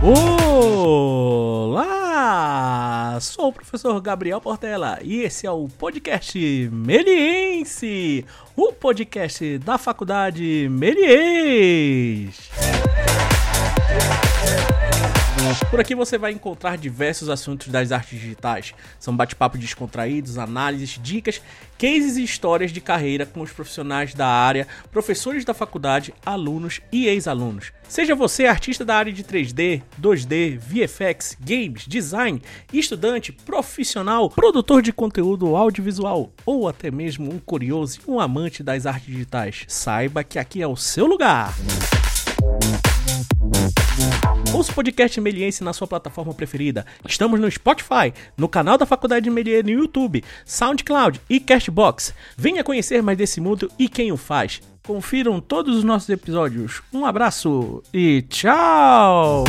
Olá! Sou o professor Gabriel Portela e esse é o podcast Meliense, o podcast da Faculdade Meliense. Por aqui você vai encontrar diversos assuntos das artes digitais. São bate-papos descontraídos, análises, dicas, cases e histórias de carreira com os profissionais da área, professores da faculdade, alunos e ex-alunos. Seja você artista da área de 3D, 2D, VFX, games, design, estudante, profissional, produtor de conteúdo audiovisual ou até mesmo um curioso e um amante das artes digitais, saiba que aqui é o seu lugar. Ouça o podcast Meliense na sua plataforma preferida. Estamos no Spotify, no canal da Faculdade de Melier no YouTube, SoundCloud e Castbox. Venha conhecer mais desse mundo e quem o faz. Confiram todos os nossos episódios. Um abraço e tchau!